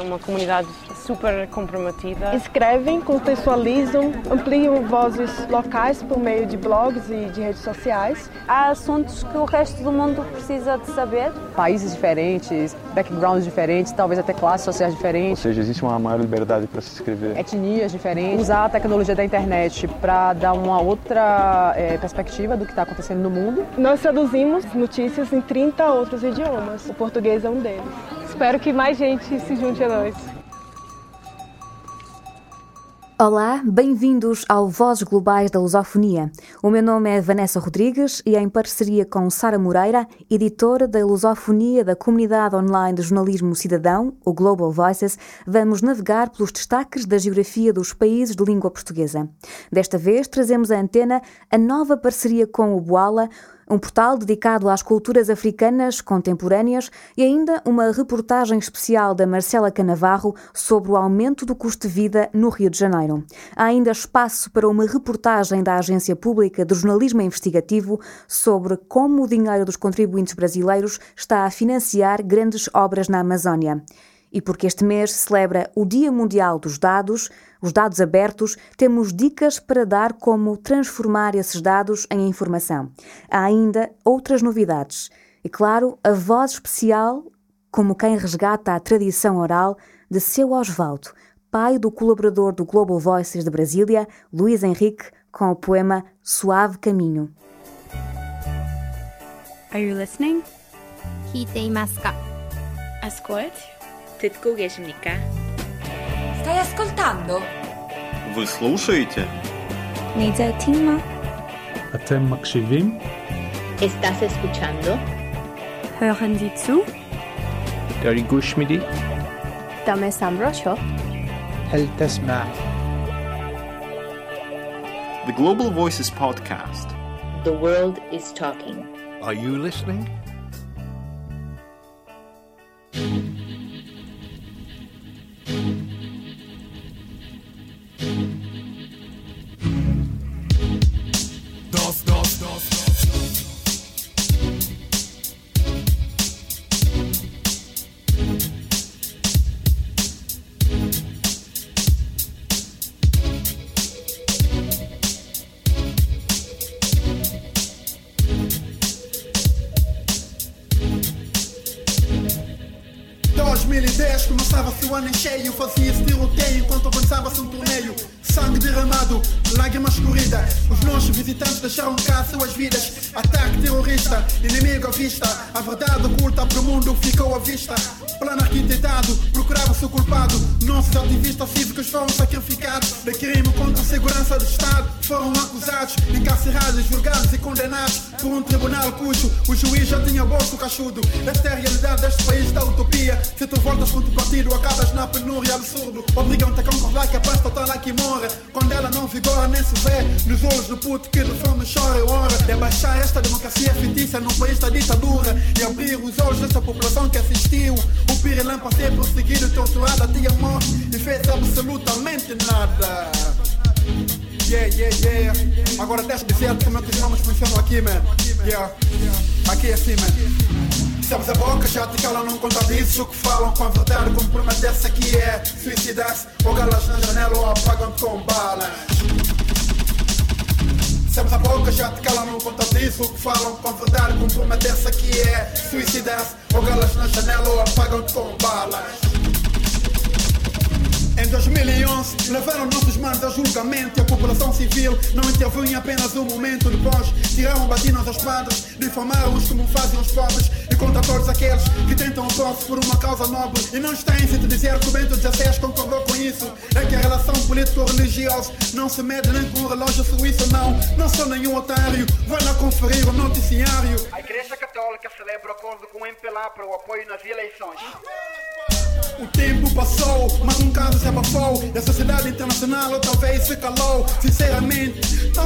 É uma comunidade super comprometida. Escrevem, contextualizam, ampliam vozes locais por meio de blogs e de redes sociais. Há assuntos que o resto do mundo precisa de saber. Países diferentes, backgrounds diferentes, talvez até classes sociais diferentes. Ou seja, existe uma maior liberdade para se escrever. Etnias diferentes. Usar a tecnologia da internet para dar uma outra é, perspectiva do que está acontecendo no mundo. Nós traduzimos notícias em 30 outros idiomas. O português é um deles. Espero que mais gente se junte a nós. Olá, bem-vindos ao Vozes Globais da Lusofonia. O meu nome é Vanessa Rodrigues e, em parceria com Sara Moreira, editora da Lusofonia da comunidade online de jornalismo cidadão, o Global Voices, vamos navegar pelos destaques da geografia dos países de língua portuguesa. Desta vez, trazemos à antena a nova parceria com o Boala, um portal dedicado às culturas africanas contemporâneas e ainda uma reportagem especial da Marcela Canavarro sobre o aumento do custo de vida no Rio de Janeiro. Há ainda espaço para uma reportagem da Agência Pública de Jornalismo Investigativo sobre como o dinheiro dos contribuintes brasileiros está a financiar grandes obras na Amazónia. E porque este mês celebra o Dia Mundial dos Dados, os dados abertos, temos dicas para dar como transformar esses dados em informação. Há ainda outras novidades. E claro, a voz especial, como quem resgata a tradição oral de seu Osvaldo, pai do colaborador do Global Voices de Brasília, Luiz Henrique, com o poema Suave Caminho. Are you listening? Escute. 듣고 계십니까? Stai ascoltando? Вы слушаете? ¿Estás escuchando? Hören Sie zu? The Global Voices Podcast The world is talking Are you listening? Aqui é a boca já te calam, não conta disso que falam com a verdade. Comprometer-se aqui é suicidar-se. Ou galas na janela ou apagam com balas. Sabes a boca já te calam, não conta disso que falam com a verdade. Comprometer-se aqui é suicidar-se. Ou galas na janela ou apagam com balas. Em 2011, levaram nossos manos a julgamento e a população civil não interviu em apenas um momento. Depois, tiraram batinas aos padres, difamaram-os como fazem os pobres e contra todos aqueles que tentam opor-se por uma causa nobre. E não está em se dizer que o Bento XVI concordou com isso. É que a relação político-religiosa não se mede nem com o relógio suíço, não. Não sou nenhum otário, vai lá conferir o noticiário. A Igreja Católica celebra acordo com o MPLA para o apoio nas eleições. O tempo passou, mas caso se abafou. E a sociedade internacional outra vez se calou. Sinceramente,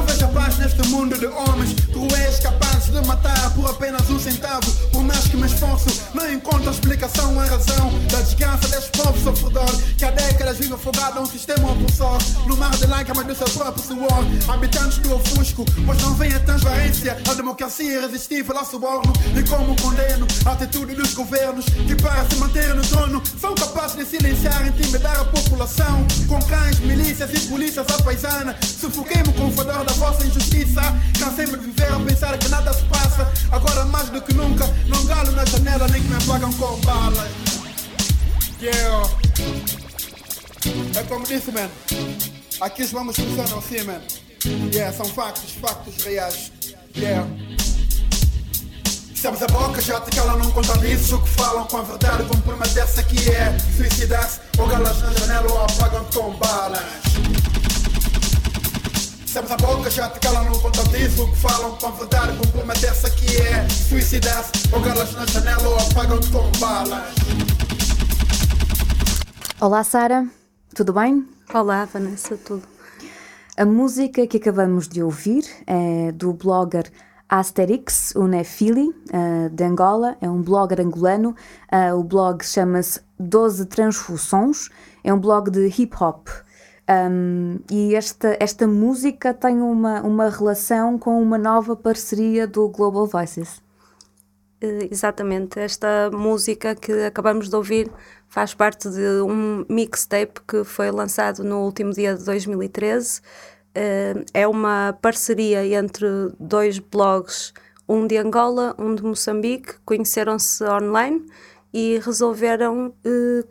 vejo a paz neste mundo de homens Cruéis, capazes de matar por apenas um centavo. Por mais que me esforço, não encontro explicação a razão Da desgraça deste povo sofredor Que há décadas vive afogado a um sistema opressor. No mar de lágrimas do seu próprio suor Habitantes do ofusco, pois não vem a transparência A democracia irresistível ao suborno. E como condeno a atitude dos governos Que para se manter no trono são capazes de silenciar milícias e polícias à paisana. Sufoquei-me com o fodor da vossa injustiça. Cansei-me de viver a pensar que nada se passa. Agora mais do que nunca, não galo na janela nem que me apagam com balas. Yeah. É como disse, man. Aqui os vamos funcionam assim, man. Yeah, são factos, factos reais. Yeah. Sabes a boca já te cala, não contabiliza o que falam com a verdade. Comprometer-se aqui é suicidar-se, ou galas na janela ou apagam com balas. Sabes a boca já te cala, não contabiliza o que falam com a verdade. Comprometer-se aqui é suicidar-se, ou galas na janela ou apagam com balas. Olá, Sara, tudo bem? Olá, Vanessa, tudo. A música que acabamos de ouvir é do blogger Asterix Unefili, uh, de Angola, é um blogger angolano. Uh, o blog chama-se 12 Transfusões, é um blog de hip hop. Um, e esta, esta música tem uma, uma relação com uma nova parceria do Global Voices. Exatamente, esta música que acabamos de ouvir faz parte de um mixtape que foi lançado no último dia de 2013. É uma parceria entre dois blogs, um de Angola, um de Moçambique, conheceram-se online e resolveram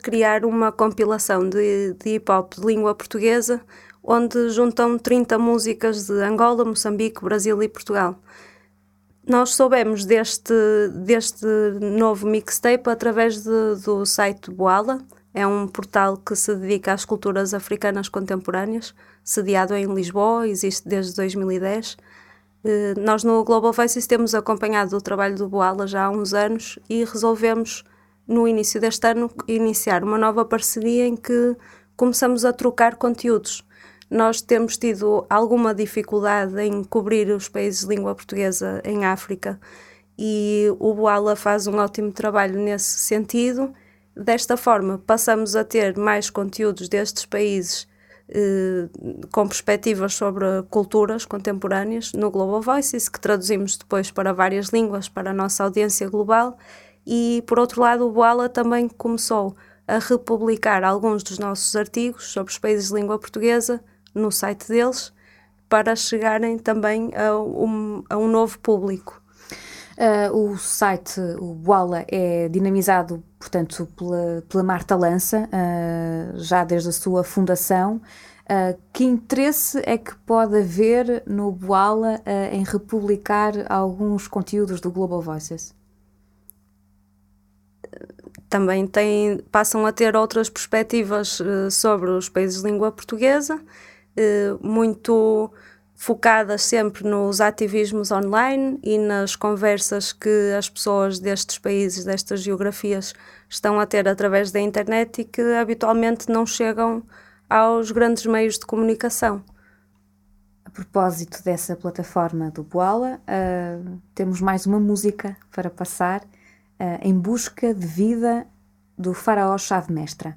criar uma compilação de, de hip hop de língua portuguesa, onde juntam 30 músicas de Angola, Moçambique, Brasil e Portugal. Nós soubemos deste, deste novo mixtape através de, do site Boala, é um portal que se dedica às culturas africanas contemporâneas, sediado em Lisboa, existe desde 2010. Eh, nós no Global Voices temos acompanhado o trabalho do Boala já há uns anos e resolvemos, no início deste ano, iniciar uma nova parceria em que começamos a trocar conteúdos nós temos tido alguma dificuldade em cobrir os países de língua portuguesa em África e o Boala faz um ótimo trabalho nesse sentido. Desta forma, passamos a ter mais conteúdos destes países eh, com perspectivas sobre culturas contemporâneas no Global Voices, que traduzimos depois para várias línguas para a nossa audiência global. E, por outro lado, o Boala também começou a republicar alguns dos nossos artigos sobre os países de língua portuguesa no site deles para chegarem também a um, a um novo público. Uh, o site, o Boala, é dinamizado, portanto, pela, pela Marta Lança, uh, já desde a sua fundação. Uh, que interesse é que pode haver no Boala em republicar alguns conteúdos do Global Voices? Também tem, passam a ter outras perspectivas sobre os países de língua portuguesa muito focadas sempre nos ativismos online e nas conversas que as pessoas destes países, destas geografias, estão a ter através da internet e que habitualmente não chegam aos grandes meios de comunicação. A propósito dessa plataforma do Boala, uh, temos mais uma música para passar uh, em busca de vida do faraó Chave Mestra.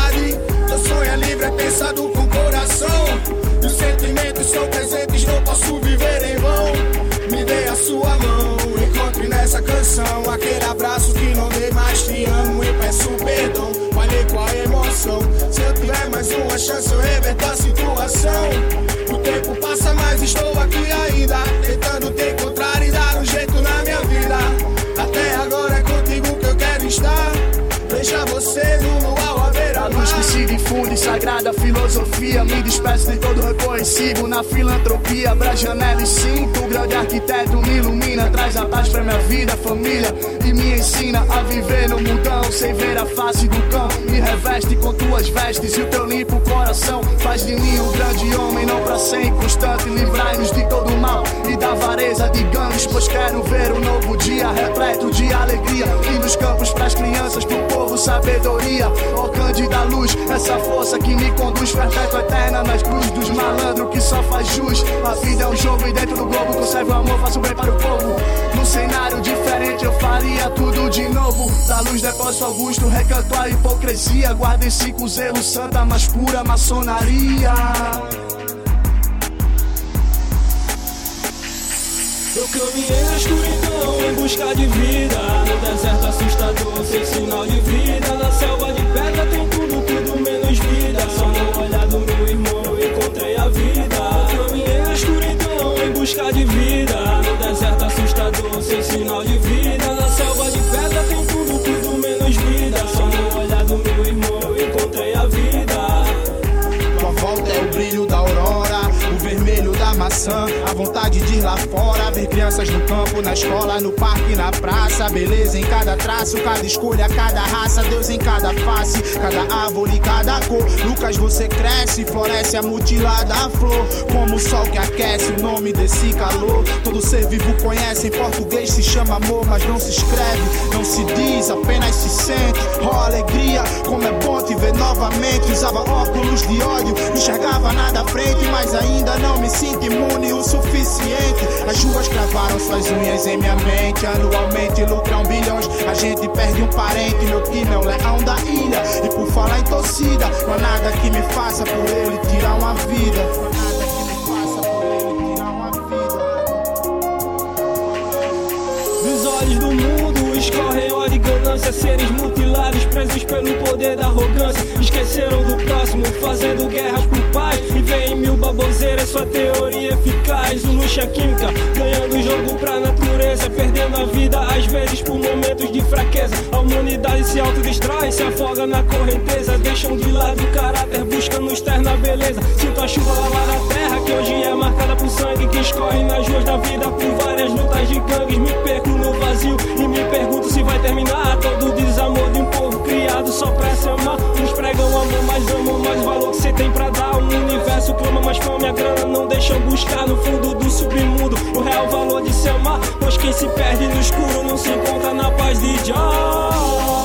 canção aquele abraço que não dei mais. Te amo e peço perdão. Falei com a emoção. Se eu tiver mais uma chance, eu reverto a situação. O tempo passa, mas estou aqui ainda. Tentando te encontrar e dar um jeito na minha vida. Até agora é contigo que eu quero estar. Veja você no luau à beira-mar. sagrada filosofia. Me despeço de todo reconhecido na filantropia. Abra janela e sinto o grande arquiteto me ilumina. Traz a paz pra minha vida, família. E me ensina a viver no mundão sem ver a face do cão. Reveste com tuas vestes e o teu limpo coração. Faz de mim um grande homem, não pra ser inconstante. Livrai-nos de todo mal e da avareza de gangues. Pois quero ver um novo dia repleto de alegria. Nos campos pras crianças, pro povo sabedoria. Ó Cândida Luz, essa força que me conduz perpétua eterna nas cruzes dos malandros que só faz jus. A vida é um jogo e dentro do globo conserve o amor, faço bem para o povo. Num cenário diferente eu faria tudo de novo. Da luz depósito Augusto, recanto a hipocrisia. Guarda esse com zelo santa, mas pura maçonaria. Eu caminhei na escuridão em busca de vida. No deserto assustador, sem sinal de vida. Na selva de pedra tem tudo, tudo menos vida. Só no olhar do meu irmão eu encontrei a vida. Eu caminhei na escuridão em busca de vida. No deserto assustador, sem sinal de vida. Na selva maçã, a vontade de ir lá fora, ver crianças no campo, na escola, no parque, na praça, beleza em cada traço, cada escolha, cada raça, Deus em cada face, cada árvore, cada cor. Lucas, você cresce, floresce a mutilada flor, como o sol que aquece o nome desse calor. Todo ser vivo conhece, em português se chama amor, mas não se escreve, não se diz, apenas se sente. Ó alegria, como é bom te ver novamente. Usava óculos de ódio, enxergava nada à frente, mas ainda não me sinto imune o suficiente. As ruas cravaram suas unhas em minha mente. Anualmente lucram bilhões, a gente perde um parente. Meu time é o leão da ilha. E por falar em torcida, não há nada que me faça por ele tirar uma vida. Olhos do mundo escorrem ódio e ganância Seres mutilados, presos pelo poder da arrogância. Esqueceram do próximo, fazendo guerras por paz. E vem mil baboseiras, sua teoria eficaz. O luxo é química, ganhando o jogo pra natureza. Perdendo a vida, às vezes por momentos de fraqueza. A humanidade se autodestrói, se afoga na correnteza. Deixam de lado o caráter, buscando externa beleza. Sinto a chuva lavar a terra, que hoje é marcada por sangue Que escorre nas ruas da vida. Por várias lutas de gangues Me perco no vazio e me pergunto se vai terminar Todo o desamor de um povo criado só pra se amar. Uns pregam amor, mas amam mais valor que cê tem pra dar. O universo clama mais fome, a grana não deixam buscar. No fundo do submundo o real valor de se amar. Pois quem se perde no escuro não se encontra na paz de Jah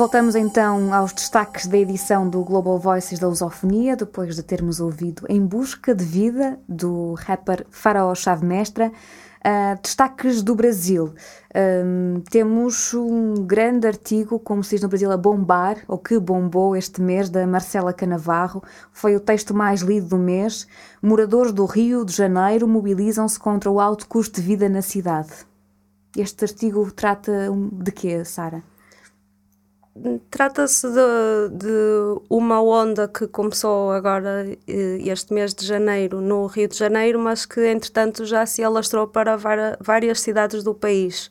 Voltamos então aos destaques da edição do Global Voices da Lusofonia, depois de termos ouvido Em Busca de Vida, do rapper Faraó Chave Mestra. Uh, destaques do Brasil. Temos um grande artigo, como se diz no Brasil, a bombar, ou que bombou este mês, da Marcela Canavarro. Foi o texto mais lido do mês. Moradores do Rio de Janeiro mobilizam-se contra o alto custo de vida na cidade. Este artigo trata de quê, Sara? Trata-se de, de, uma onda que começou agora este mês de janeiro no Rio de Janeiro, mas que entretanto já se alastrou para várias cidades do país.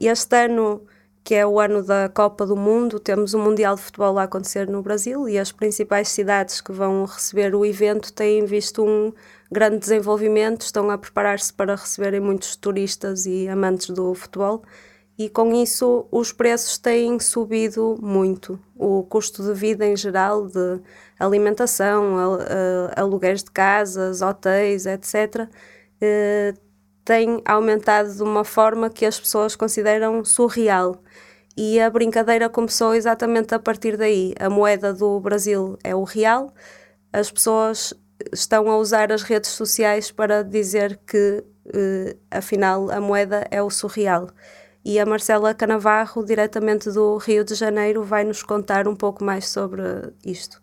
Este ano, que é o ano da Copa do Mundo, temos o Mundial de Futebol a acontecer no Brasil e as principais cidades que vão receber o evento têm visto um grande desenvolvimento, estão a preparar-se para receberem muitos turistas e amantes do futebol e com isso os preços têm subido muito. O custo de vida em geral, de alimentação, aluguéis de casas, hotéis, etc., tem aumentado de uma forma que as pessoas consideram surreal. E a brincadeira começou exatamente a partir daí. A moeda do Brasil é o real, as pessoas estão a usar as redes sociais para dizer que uh, afinal a moeda é o surreal. E a Marcela Canavarro, diretamente do Rio de Janeiro, vai nos contar um pouco mais sobre isto.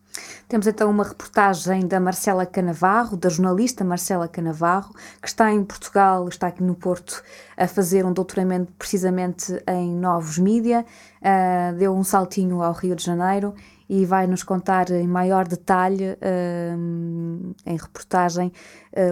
Temos então uma reportagem da Marcela Canavarro, da jornalista Marcela Canavarro, que está em Portugal, está aqui no Porto a fazer um doutoramento precisamente em novos mídia, uh, deu um saltinho ao Rio de Janeiro e vai nos contar em maior detalhe, uh, em reportagem,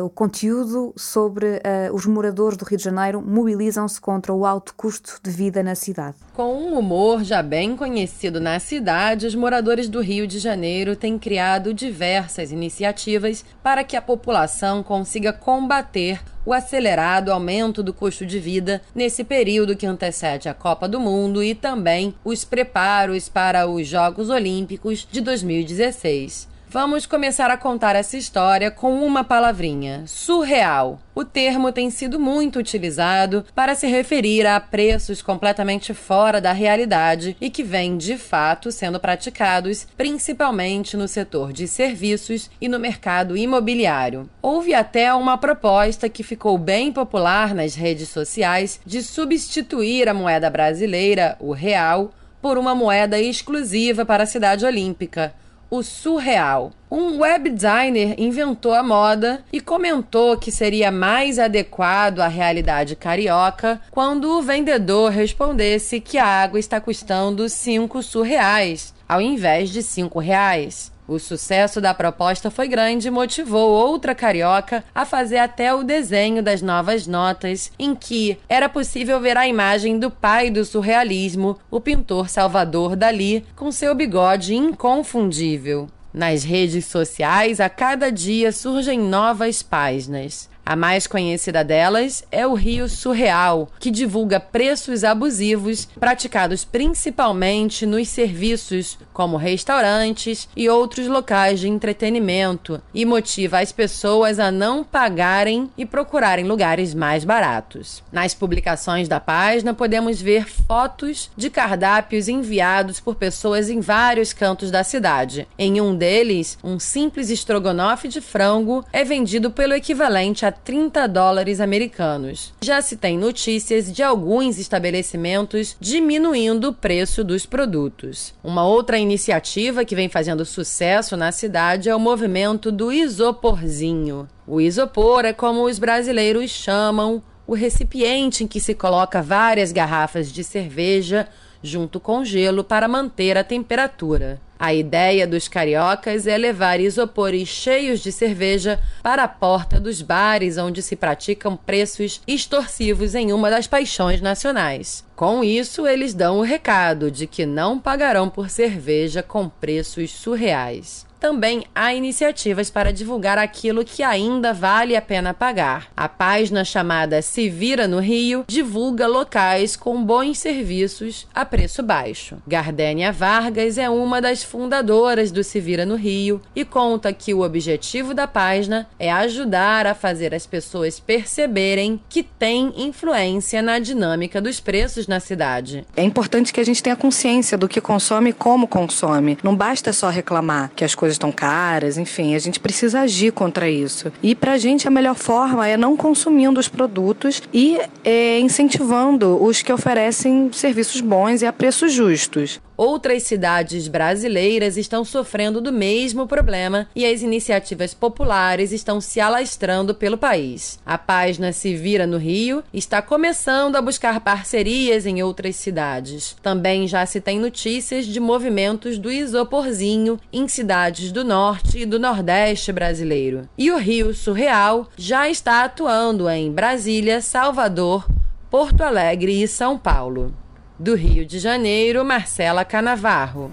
o conteúdo sobre uh, os moradores do Rio de Janeiro mobilizam-se contra o alto custo de vida na cidade. Com um humor já bem conhecido na cidade, os moradores do Rio de Janeiro têm criado diversas iniciativas para que a população consiga combater o acelerado aumento do custo de vida nesse período que antecede a Copa do Mundo e também os preparos para os Jogos Olímpicos de 2016. Vamos começar a contar essa história com uma palavrinha: surreal. O termo tem sido muito utilizado para se referir a preços completamente fora da realidade e que vêm de fato sendo praticados principalmente no setor de serviços e no mercado imobiliário. Houve até uma proposta que ficou bem popular nas redes sociais de substituir a moeda brasileira, o real, por uma moeda exclusiva para a cidade olímpica o surreal. Um web designer inventou a moda e comentou que seria mais adequado à realidade carioca quando o vendedor respondesse que a água está custando 5 surreais, ao invés de 5 reais. O sucesso da proposta foi grande e motivou outra carioca a fazer até o desenho das novas notas, em que era possível ver a imagem do pai do surrealismo, o pintor Salvador Dali, com seu bigode inconfundível. Nas redes sociais, a cada dia surgem novas páginas. A mais conhecida delas é o Rio Surreal, que divulga preços abusivos praticados principalmente nos serviços como restaurantes e outros locais de entretenimento e motiva as pessoas a não pagarem e procurarem lugares mais baratos. Nas publicações da página podemos ver fotos de cardápios enviados por pessoas em vários cantos da cidade. Em um deles, um simples estrogonofe de frango é vendido pelo equivalente a 30 dólares americanos. Já se tem notícias de alguns estabelecimentos diminuindo o preço dos produtos. Uma outra iniciativa que vem fazendo sucesso na cidade é o movimento do isoporzinho. O isopor é como os brasileiros chamam o recipiente em que se coloca várias garrafas de cerveja junto com gelo para manter a temperatura. A ideia dos cariocas é levar isopores cheios de cerveja para a porta dos bares onde se praticam preços extorsivos em uma das paixões nacionais. Com isso, eles dão o recado de que não pagarão por cerveja com preços surreais também há iniciativas para divulgar aquilo que ainda vale a pena pagar. A página chamada Se Vira no Rio divulga locais com bons serviços a preço baixo. Gardênia Vargas é uma das fundadoras do Se Vira no Rio e conta que o objetivo da página é ajudar a fazer as pessoas perceberem que tem influência na dinâmica dos preços na cidade. É importante que a gente tenha consciência do que consome e como consome. Não basta só reclamar que as coisas estão caras, enfim, a gente precisa agir contra isso. E para a gente a melhor forma é não consumindo os produtos e é, incentivando os que oferecem serviços bons e a preços justos. Outras cidades brasileiras estão sofrendo do mesmo problema e as iniciativas populares estão se alastrando pelo país. A página Se Vira no Rio está começando a buscar parcerias em outras cidades. Também já se tem notícias de movimentos do isoporzinho em cidades do norte e do nordeste brasileiro. E o Rio Surreal já está atuando em Brasília, Salvador, Porto Alegre e São Paulo. Do Rio de Janeiro, Marcela Canavarro.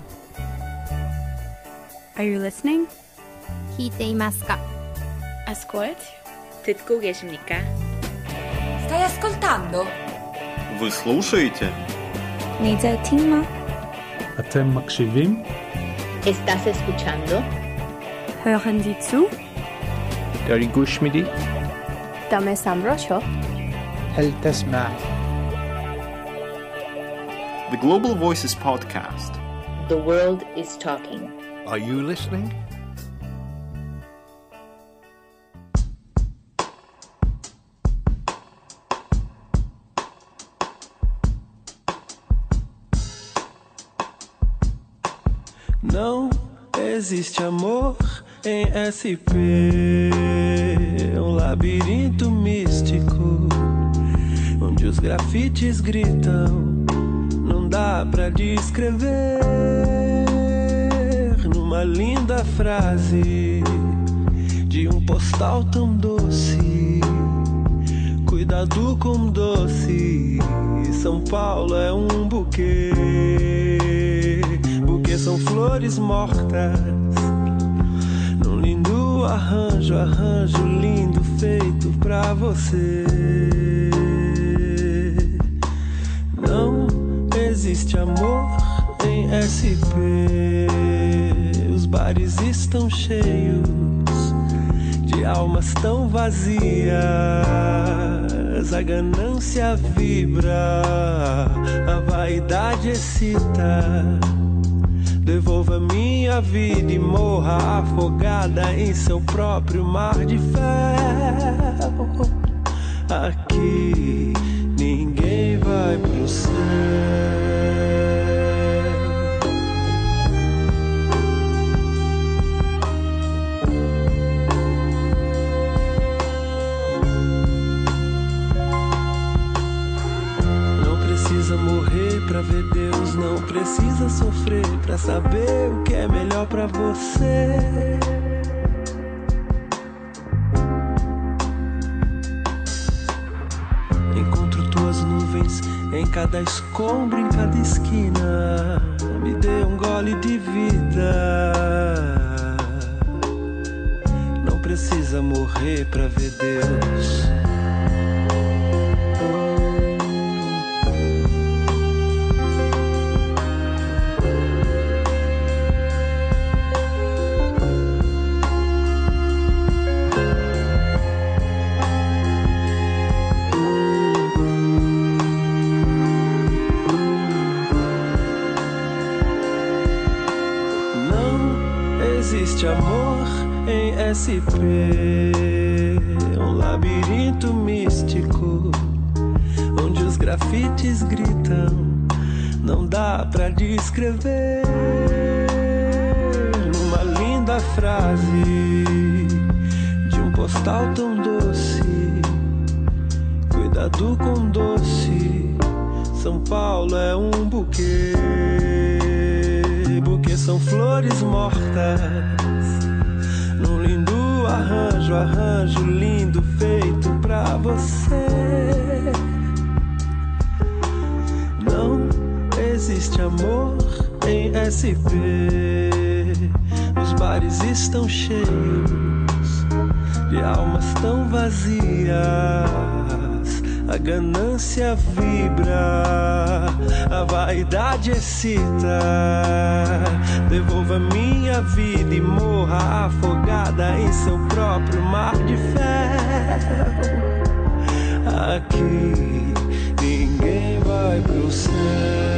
Are you listening? Kitei masca. Ascolti. 듣고 계십니까? Stai ascoltando? Вы слушаете? Нельзя тима. Атем макшивим? Estás escuchando? Hören Sie zu? داری گوش میدی؟ دم سمرا شو؟ هل تسمع؟ the Global Voices podcast. The world is talking. Are you listening? Não existe amor em SP, é um labirinto místico onde os grafites gritam Dá pra descrever numa linda frase de um postal tão doce. Cuidado com doce, São Paulo é um buquê. Buquê são flores mortas. Num lindo arranjo, arranjo lindo feito pra você. Existe amor em SP. Os bares estão cheios de almas tão vazias. A ganância vibra, a vaidade excita. Devolva minha vida e morra afogada em seu próprio mar de ferro. Aqui ninguém vai pro céu. Precisa sofrer pra saber o que é melhor pra você. Encontro tuas nuvens em cada escombro, em cada esquina. Me dê um gole de vida. Não precisa morrer pra ver Deus. SP, um labirinto místico onde os grafites gritam. Não dá pra descrever numa linda frase de um postal tão doce. Cuidado com doce, São Paulo é um buquê. Buquê são flores mortas. Arranjo, lindo feito pra você. Não existe amor em SP. Os bares estão cheios de almas tão vazias. A ganância vibra, a vaidade excita. Devolva minha vida e morra afogada em seu próprio mar de ferro. Aqui ninguém vai pro céu.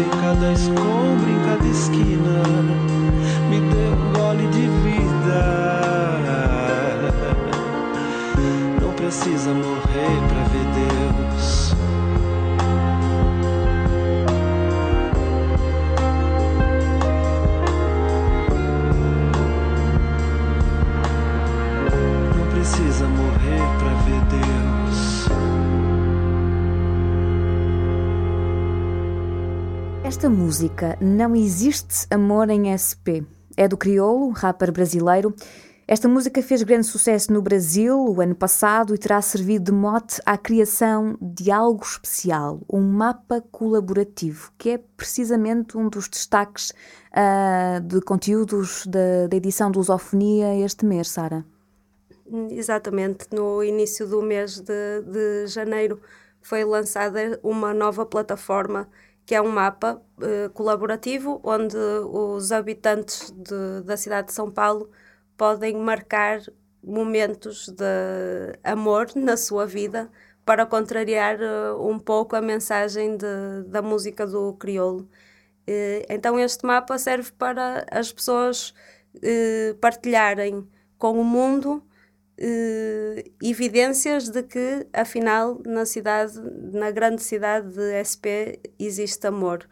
Em cada escombro, em cada esquina. Me dê um gole de vida. Não precisa morrer Esta música Não Existe Amor em SP é do Criolo, rapper brasileiro. Esta música fez grande sucesso no Brasil o ano passado e terá servido de mote à criação de algo especial, um mapa colaborativo, que é precisamente um dos destaques uh, de conteúdos da, edição do Lusofonia este mês, Sara. Exatamente, no início do mês de, de janeiro foi lançada uma nova plataforma que é um mapa uh, colaborativo onde os habitantes de, da cidade de São Paulo podem marcar momentos de amor na sua vida para contrariar uh, um pouco a mensagem de, da música do crioulo. Uh, então este mapa serve para as pessoas partilharem com o mundo eh, evidências de que, afinal, na cidade, na grande cidade de SP, existe amor.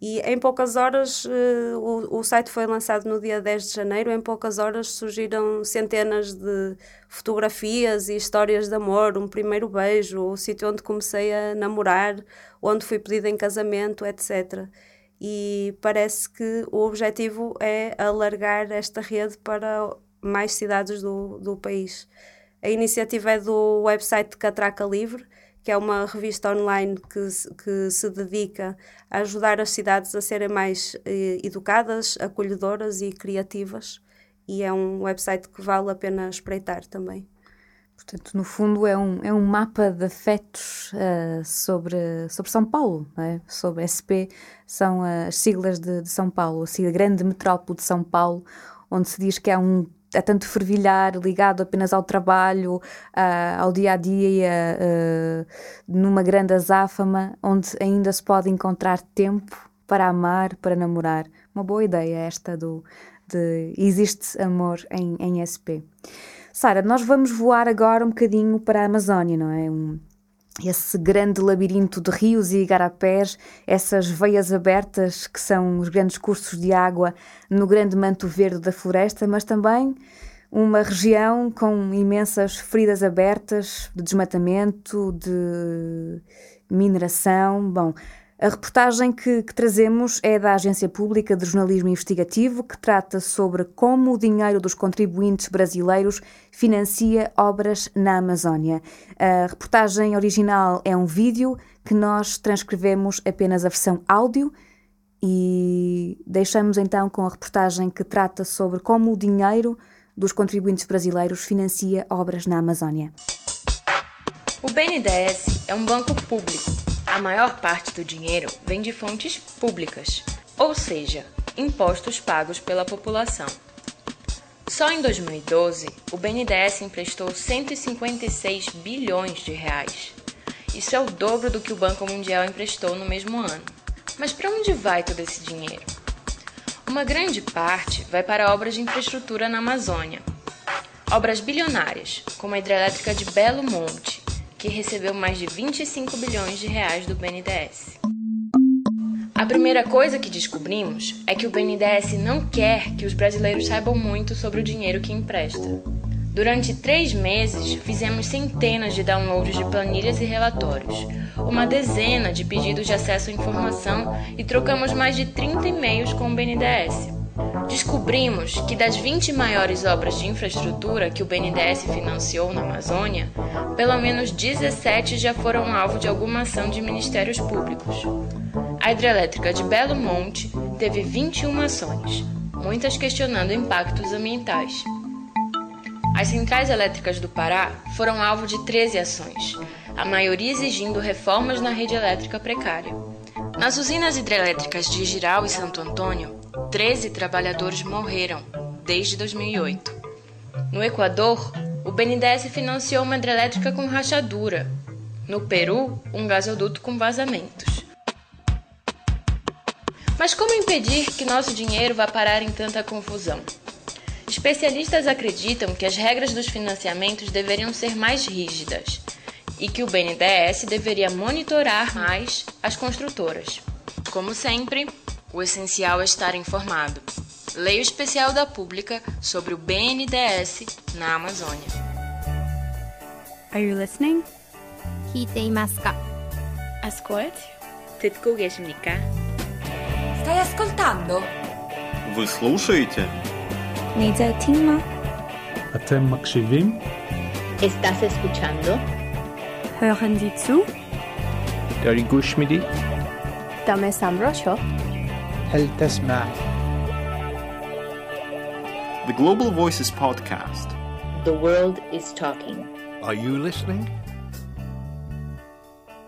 E em poucas horas, eh, o, o site foi lançado no dia 10 de janeiro, em poucas horas surgiram centenas de fotografias e histórias de amor, um primeiro beijo, o sítio onde comecei a namorar, onde fui pedida em casamento, etc. E parece que o objetivo é alargar esta rede para mais cidades do, do país. A iniciativa é do website Catraca Livre, que é uma revista online que, que se dedica a ajudar as cidades a serem mais eh, educadas, acolhedoras e criativas. E é um website que vale a pena espreitar também. Portanto, no fundo, é um, é um mapa de afetos uh, sobre, sobre São Paulo, é? sobre SP, são as siglas de, de São Paulo, assim, a grande metrópole de São Paulo, onde se diz que há um é tanto fervilhar ligado apenas ao trabalho, uh, ao dia a dia, uh, numa grande azáfama, onde ainda se pode encontrar tempo para amar, para namorar. Uma boa ideia esta do de existe amor em, em SP. Sara, nós vamos voar agora um bocadinho para a Amazónia, não é? Um, esse grande labirinto de rios e igarapés, essas veias abertas que são os grandes cursos de água no grande manto verde da floresta, mas também uma região com imensas feridas abertas de desmatamento, de mineração. Bom, a reportagem que, que, trazemos é da Agência Pública de Jornalismo Investigativo, que trata sobre como o dinheiro dos contribuintes brasileiros financia obras na Amazónia. A reportagem original é um vídeo que nós transcrevemos apenas a versão áudio e deixamos então com a reportagem que trata sobre como o dinheiro dos contribuintes brasileiros financia obras na Amazónia. O BNDES é um banco público a maior parte do dinheiro vem de fontes públicas, ou seja, impostos pagos pela população. Só em 2012, o BNDES emprestou 156 bilhões de reais. Isso é o dobro do que o Banco Mundial emprestou no mesmo ano. Mas para onde vai todo esse dinheiro? Uma grande parte vai para obras de infraestrutura na Amazônia. Obras bilionárias, como a hidrelétrica de Belo Monte, que recebeu mais de 25 bilhões de reais do BNDES. A primeira coisa que descobrimos é que o BNDES não quer que os brasileiros saibam muito sobre o dinheiro que empresta. Durante três meses, fizemos centenas de downloads de planilhas e relatórios, uma dezena de pedidos de acesso à informação e trocamos mais de 30 e-mails com o BNDES. Descobrimos que das 20 maiores obras de infraestrutura que o BNDES financiou na Amazônia, pelo menos 17 já foram alvo de alguma ação de ministérios públicos. A hidrelétrica de Belo Monte teve 21 ações, muitas questionando impactos ambientais. As centrais elétricas do Pará foram alvo de 13 ações, a maioria exigindo reformas na rede elétrica precária. Nas usinas hidrelétricas de Giral e Santo Antônio, 13 trabalhadores morreram desde 2008. No Equador, o BNDES financiou uma hidrelétrica com rachadura. No Peru, um gasoduto com vazamentos. Mas como impedir que nosso dinheiro vá parar em tanta confusão? Especialistas acreditam que as regras dos financiamentos deveriam ser mais rígidas e que o BNDES deveria monitorar mais as construtoras. Como sempre, o essencial é estar informado. Leia o especial da Pública sobre o BNDS na Amazônia. Are you listening? Kitei masca. Ascolti? 듣고 계십니까? Stai ascoltando? Вы слушаете? Нельзя тима. Атем макшивим? Estás escutando? Hören Sie zu? Dari gushmidi? Dame samrosho? هل تسمع؟ The Global Voices podcast. The world is talking. Are you listening?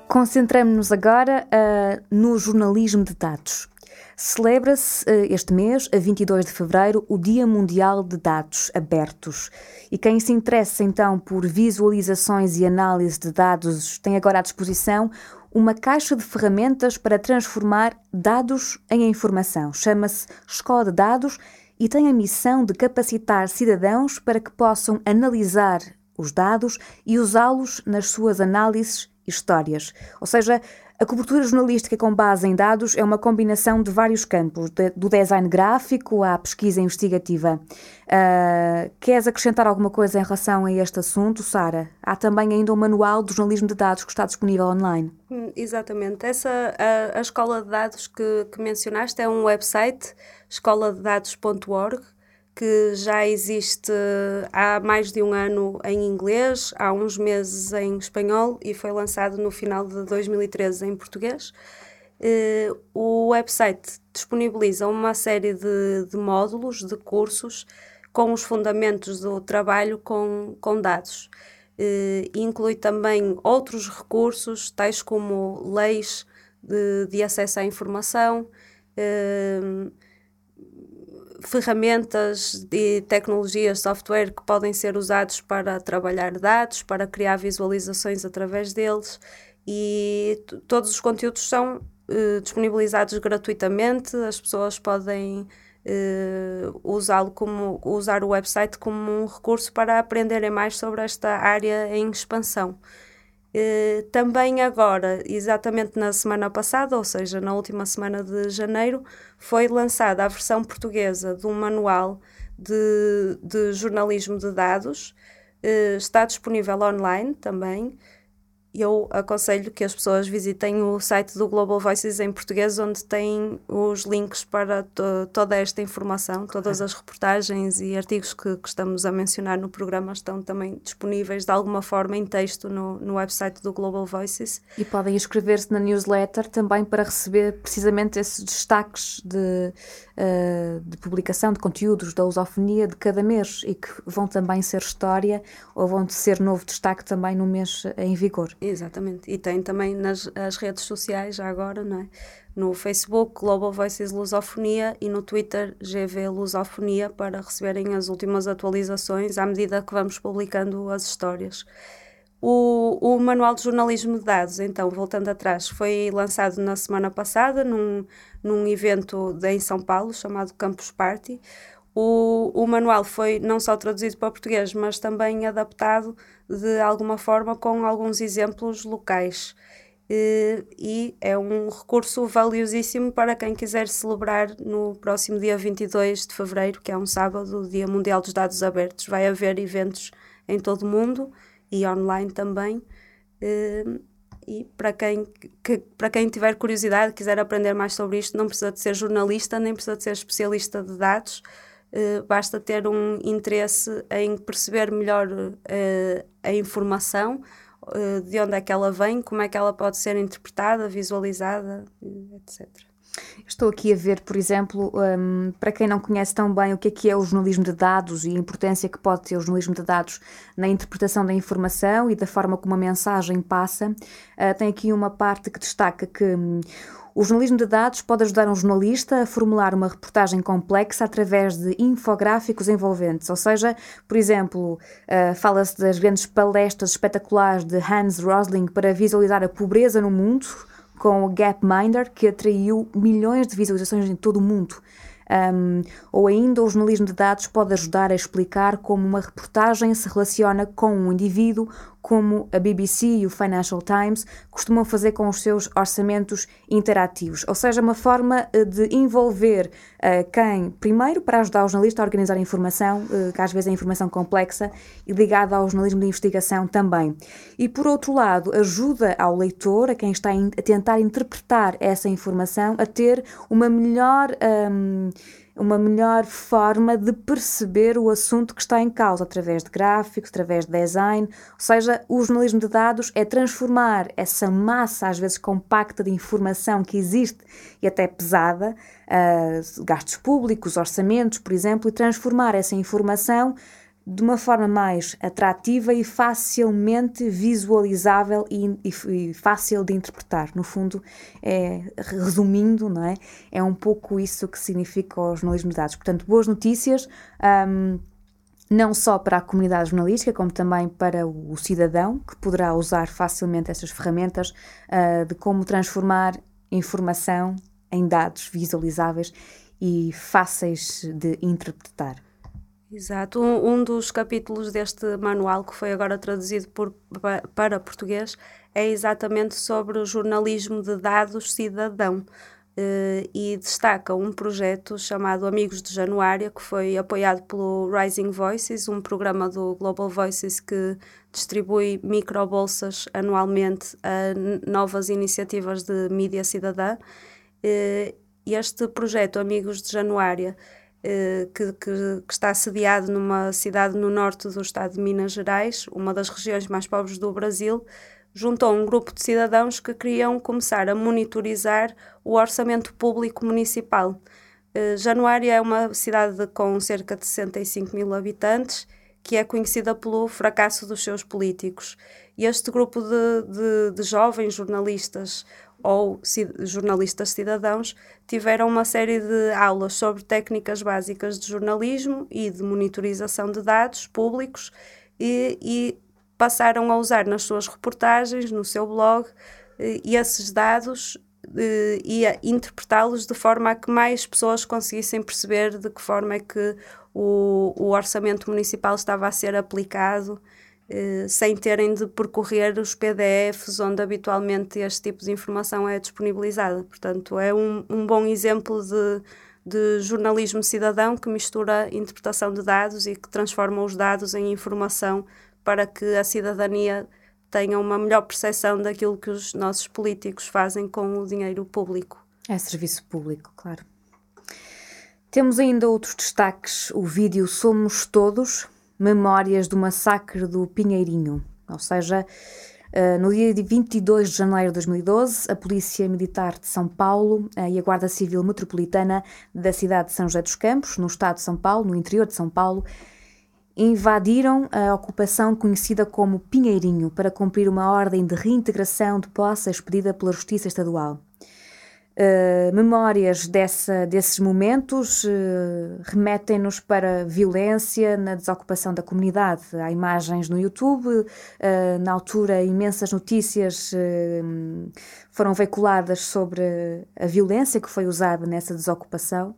Concentramos-nos agora uh, no jornalismo de dados. Celebra-se uh, este mês, a 22 de fevereiro, o Dia Mundial de Dados Abertos. E quem se interessa então por visualizações e análise de dados tem agora à disposição uma caixa de ferramentas para transformar dados em informação. Chama-se Escola de Dados e tem a missão de capacitar cidadãos para que possam analisar os dados e usá-los nas suas análises histórias. Ou seja, a cobertura jornalística com base em dados é uma combinação de vários campos, de, do design gráfico à pesquisa investigativa. Uh, queres acrescentar alguma coisa em relação a este assunto, Sara? Há também ainda um manual de jornalismo de dados que está disponível online. Hum, exatamente. Essa, a, a escola de dados que, que mencionaste é um website, escoladedados.org, que já existe há mais de um ano em inglês, há uns meses em espanhol e foi lançado no final de 2013 em português. Uh, o website disponibiliza uma série de, de, módulos, de cursos, com os fundamentos do trabalho com, com dados. Uh, inclui também outros recursos, tais como leis de, de acesso à informação, uh, ferramentas e tecnologias, software que podem ser usados para trabalhar dados, para criar visualizações através deles e todos os conteúdos são uh, disponibilizados gratuitamente, as pessoas podem uh, usá-lo como usar o website como um recurso para aprenderem mais sobre esta área em expansão. Uh, também agora, exatamente na semana passada, ou seja, na última semana de janeiro, foi lançada a versão portuguesa de um manual de, de jornalismo de dados. Uh, está disponível online também eu aconselho que as pessoas visitem o site do Global Voices em português, onde tem os links para to toda esta informação, todas as reportagens e artigos que, que, estamos a mencionar no programa estão também disponíveis de alguma forma em texto no, no website do Global Voices. E podem inscrever-se na newsletter também para receber precisamente esses destaques de, uh, de publicação de conteúdos da lusofonia de cada mês e que vão também ser história ou vão ser novo destaque também no mês em vigor. Exatamente. E tem também nas as redes sociais, já agora, não é? No Facebook, Global Voices Lusofonia e no Twitter, GV Lusofonia, para receberem as últimas atualizações à medida que vamos publicando as histórias. O, o Manual de Jornalismo de Dados, então, voltando atrás, foi lançado na semana passada num, num evento em São Paulo chamado Campus Party. O, o manual foi não só traduzido para português, mas também adaptado de alguma forma com alguns exemplos locais. E, e é um recurso valiosíssimo para quem quiser celebrar no próximo dia 22 de fevereiro, que é um sábado, o Dia Mundial dos Dados Abertos. Vai haver eventos em todo o mundo e online também. E para quem, que, para quem tiver curiosidade, quiser aprender mais sobre isto, não precisa de ser jornalista, nem precisa de ser especialista de dados Uh, basta ter um interesse em perceber melhor uh, a informação, uh, de onde é que ela vem, como é que ela pode ser interpretada, visualizada, etc. Estou aqui a ver, por exemplo, um, para quem não conhece tão bem o que é que é o jornalismo de dados e a importância que pode ter o jornalismo de dados na interpretação da informação e da forma como a mensagem passa, tem aqui uma parte que destaca que um, o jornalismo de dados pode ajudar um jornalista a formular uma reportagem complexa através de infográficos envolventes, ou seja, por exemplo, uh, fala-se das grandes palestras espetaculares de Hans Rosling para visualizar a pobreza no mundo, com o Gapminder, que atraiu milhões de visualizações em todo o mundo. Um, ou ainda o jornalismo de dados pode ajudar a explicar como uma reportagem se relaciona com um indivíduo como a BBC e o Financial Times costumam fazer com os seus orçamentos interativos, ou seja, uma forma eh, de envolver uh, quem, primeiro, para ajudar o jornalista a organizar a informação, uh, que às vezes é informação complexa, e ligada ao jornalismo de investigação também. E, por outro lado, ajuda ao leitor, a quem está a tentar interpretar essa informação, a ter uma melhor. Um, uma melhor forma de perceber o assunto que está em causa, através de gráficos, através de design. Ou seja, o jornalismo de dados é transformar essa massa, às vezes compacta, de informação que existe e até pesada, uh, gastos públicos, orçamentos, por exemplo, e transformar essa informação de uma forma mais atrativa e facilmente visualizável e, e, e, fácil de interpretar. No fundo, é, resumindo, não é? é um pouco isso que significa o jornalismo de dados. Portanto, boas notícias. Um, não só para a comunidade jornalística, como também para o cidadão, que poderá usar facilmente essas ferramentas uh, de como transformar informação em dados visualizáveis e fáceis de interpretar. Exato. Um, um, dos capítulos deste manual, que foi agora traduzido por, para português, é exatamente sobre o jornalismo de dados cidadão. Uh, e destaca um projeto chamado Amigos de Januária, que foi apoiado pelo Rising Voices, um programa do Global Voices que distribui microbolsas anualmente a novas iniciativas de mídia cidadã. Uh, este projeto Amigos de Januária eh, que, que, que, está sediado numa cidade no norte do estado de Minas Gerais, uma das regiões mais pobres do Brasil, juntou um grupo de cidadãos que queriam começar a monitorizar o orçamento público municipal. Eh, Januária é uma cidade com cerca de 65 mil habitantes que é conhecida pelo fracasso dos seus políticos. E este grupo de, de, de jovens jornalistas ou jornalistas cidadãos tiveram uma série de aulas sobre técnicas básicas de jornalismo e de monitorização de dados públicos e, e passaram a usar nas suas reportagens, no seu blog, e esses dados e a interpretá-los de forma a que mais pessoas conseguissem perceber de que forma é que o, o orçamento municipal estava a ser aplicado eh, sem terem de percorrer os PDFs onde habitualmente este tipo de informação é disponibilizada. Portanto, é um, um bom exemplo de, de jornalismo cidadão que mistura interpretação de dados e que transforma os dados em informação para que a cidadania tenha uma melhor percepção daquilo que os nossos políticos fazem com o dinheiro público. É serviço público, claro. Temos ainda outros destaques. O vídeo Somos Todos, memórias do massacre do Pinheirinho. Ou seja, eh, no dia 22 de janeiro de 2012, a Polícia Militar de São Paulo eh, e a Guarda Civil Metropolitana da cidade de São José dos Campos, no estado de São Paulo, no interior de São Paulo, invadiram a ocupação conhecida como Pinheirinho para cumprir uma ordem de reintegração de posse expedida pela Justiça Estadual. Uh, memórias dessa, desses momentos uh, remetem-nos para violência na desocupação da comunidade. Há imagens no YouTube, uh, na altura, imensas notícias foram veiculadas sobre a violência que foi usada nessa desocupação,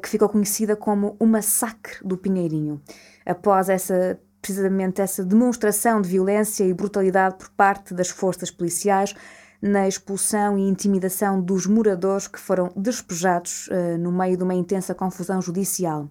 que ficou conhecida como o Massacre do Pinheirinho. Após essa precisamente essa demonstração de violência e brutalidade por parte das forças policiais, na expulsão e intimidação dos moradores que foram despejados uh, no meio de uma intensa confusão judicial.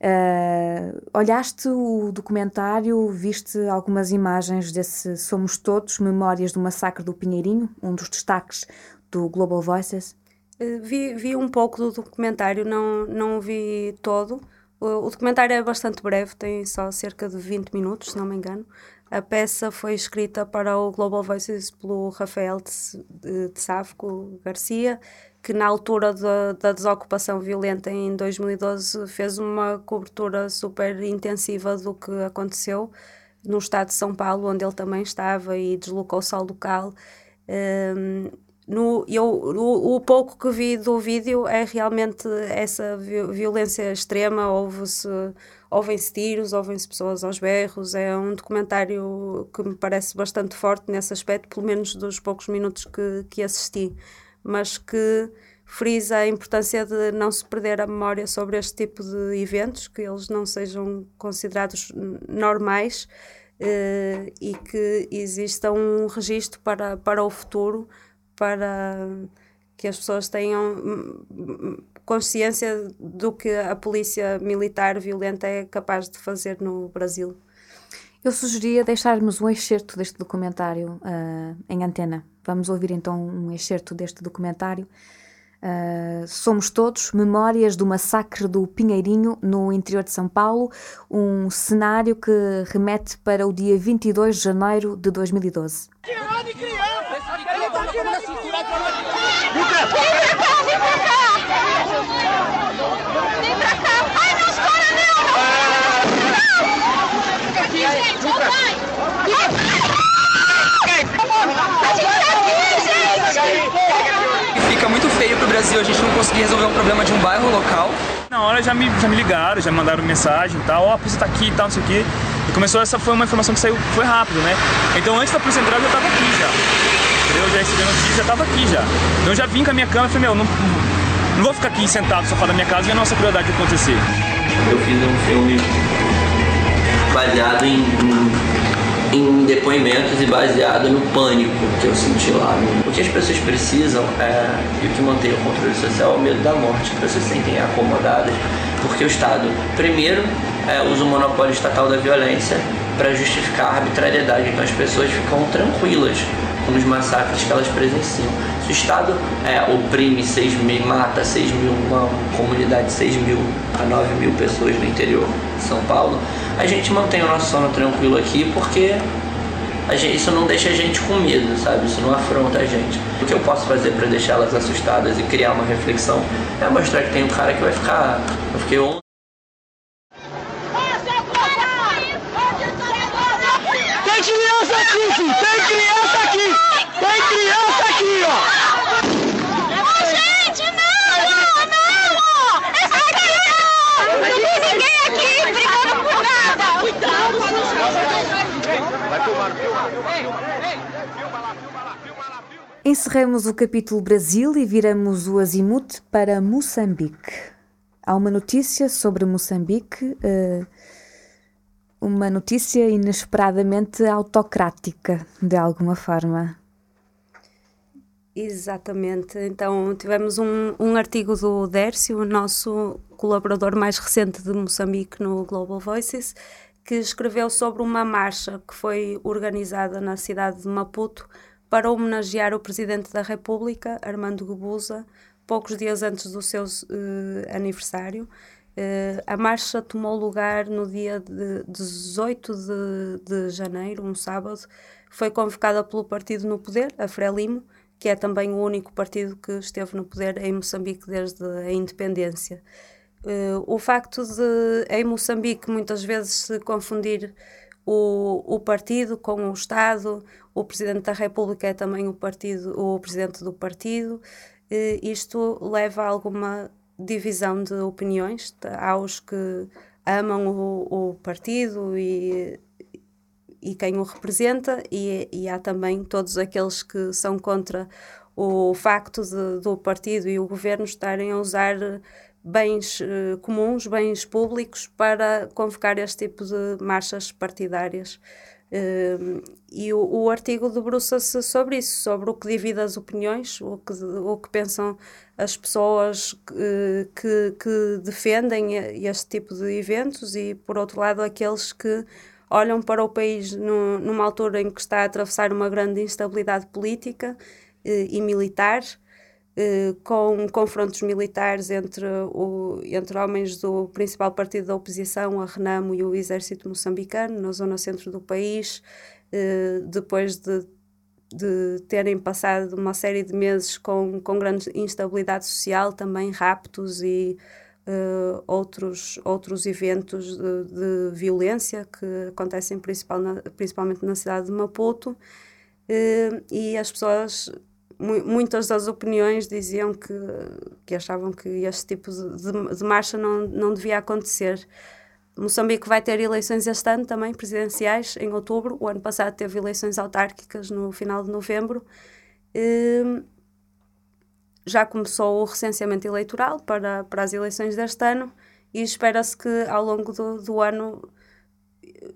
Uh, olhaste o documentário, viste algumas imagens desse Somos Todos, Memórias do Massacre do Pinheirinho, um dos destaques do Global Voices? Uh, vi, vi um pouco do documentário, não, não vi todo. O, o documentário é bastante breve, tem só cerca de 20 minutos, se não me engano. A peça foi escrita para o Global Voices pelo Rafael de, Sávco Garcia, que na altura da, da desocupação violenta em 2012 fez uma cobertura super intensiva do que aconteceu no estado de São Paulo, onde ele também estava e deslocou-se ao local. Um, no, eu, o, o, pouco que vi do vídeo é realmente essa violência extrema. Houve-se ouvem-se tiros, ouvem-se pessoas aos berros. É um documentário que me parece bastante forte nesse aspecto, pelo menos dos poucos minutos que, que assisti, mas que frisa a importância de não se perder a memória sobre este tipo de eventos, que eles não sejam considerados normais eh, e que exista um registro para, para o futuro, para que as pessoas tenham consciência do que a polícia militar violenta é capaz de fazer no Brasil. Eu sugeria deixarmos um excerto deste documentário uh, em antena. Vamos ouvir então um excerto deste documentário. Uh, Somos Todos, Memórias do Massacre do Pinheirinho no interior de São Paulo, um cenário que remete para o dia 22 de janeiro de 2012. Vem pra cá, vem pra cá! Vem pra cá! Ai, não estoura não! Não! Fica aqui, gente! Vem pra... A gente tá aqui, gente! Fica muito feio pro Brasil a gente não conseguir resolver um problema de um bairro local. Na hora já me, já me ligaram, já me mandaram mensagem e tal, ó, oh, a polícia tá aqui e tal, não sei o quê. E começou, essa foi uma informação que saiu, foi rápido, né? Então antes da polícia entrar eu já tava aqui já. Eu já recebi a notícia, já tava aqui já. Então eu já vim com a minha câmera e falei, meu, não, não vou ficar aqui sentado no sofá da minha casa e a nossa prioridade acontecer. Eu fiz um filme baseado em, em, em, depoimentos e baseado no pânico que eu senti lá. O que as pessoas precisam é, e o que mantém o controle social é o medo da morte. As pessoas se sentem acomodadas porque o Estado, primeiro, é, usa o monopólio estatal da violência para justificar a arbitrariedade. Então as pessoas ficam tranquilas com os massacres que elas presenciam. Se o Estado é, oprime 6 mil, mata 6 mil, uma comunidade de 6 mil a 9 mil pessoas no interior de São Paulo, a gente mantém o nosso sono tranquilo aqui porque gente, isso não deixa a gente com medo, sabe? Isso não afronta a gente. O que eu posso fazer para deixá-las assustadas e criar uma reflexão é mostrar que tem um cara que vai ficar. Eu fiquei Tem criança aqui, filho! Tem criança criança aqui, ó! Ô, gente, não! Não! Essa não! Não tem ninguém aqui brigando por nada! Cuidado! Vai filmar, Encerramos o capítulo Brasil e viramos o azimute para Moçambique. Há uma notícia sobre Moçambique, uh, uma notícia inesperadamente autocrática, de alguma forma. Exatamente. Então, tivemos um, um artigo do Dércio, o nosso colaborador mais recente de Moçambique no Global Voices, que escreveu sobre uma marcha que foi organizada na cidade de Maputo para homenagear o Presidente da República, Armando Guebuza, poucos dias antes do seu uh, aniversário. Uh, a marcha tomou lugar no dia de 18 de, de janeiro, um sábado. Foi convocada pelo partido no poder, a Frelimo, que é também o único partido que esteve no poder em Moçambique desde a independência. Uh, o facto de, em Moçambique, muitas vezes se confundir o, o partido com o Estado, o Presidente da República é também o, partido, o Presidente do partido, uh, isto leva a alguma divisão de opiniões. Há os que amam o, o partido e, e quem o representa, e, e, há também todos aqueles que são contra o facto de, do partido e o governo estarem a usar bens uh, comuns, bens públicos, para convocar este tipo de marchas partidárias. Uh, e o, o artigo debruça-se sobre isso, sobre o que divide as opiniões, o que, o que pensam as pessoas uh, que, que defendem este tipo de eventos e, por outro lado, aqueles que olham para o país no, numa altura em que está a atravessar uma grande instabilidade política uh, e militar, uh, com confrontos militares entre, o, entre homens do principal partido da oposição, a Renamo, e o exército moçambicano, na zona centro do país, depois de de terem passado uma série de meses com, com grande instabilidade social, também raptos e uh, outros, outros eventos de, de, violência que acontecem principal na, principalmente na cidade de Maputo. Uh, e as pessoas, mu muitas das opiniões diziam que, que achavam que este tipo de, de, marcha não, não devia acontecer. Moçambique vai ter eleições este ano também, presidenciais, em outubro. O ano passado teve eleições autárquicas no final de novembro. Ehm, já começou o recenseamento eleitoral para, para as eleições deste ano e espera-se que ao longo do, do ano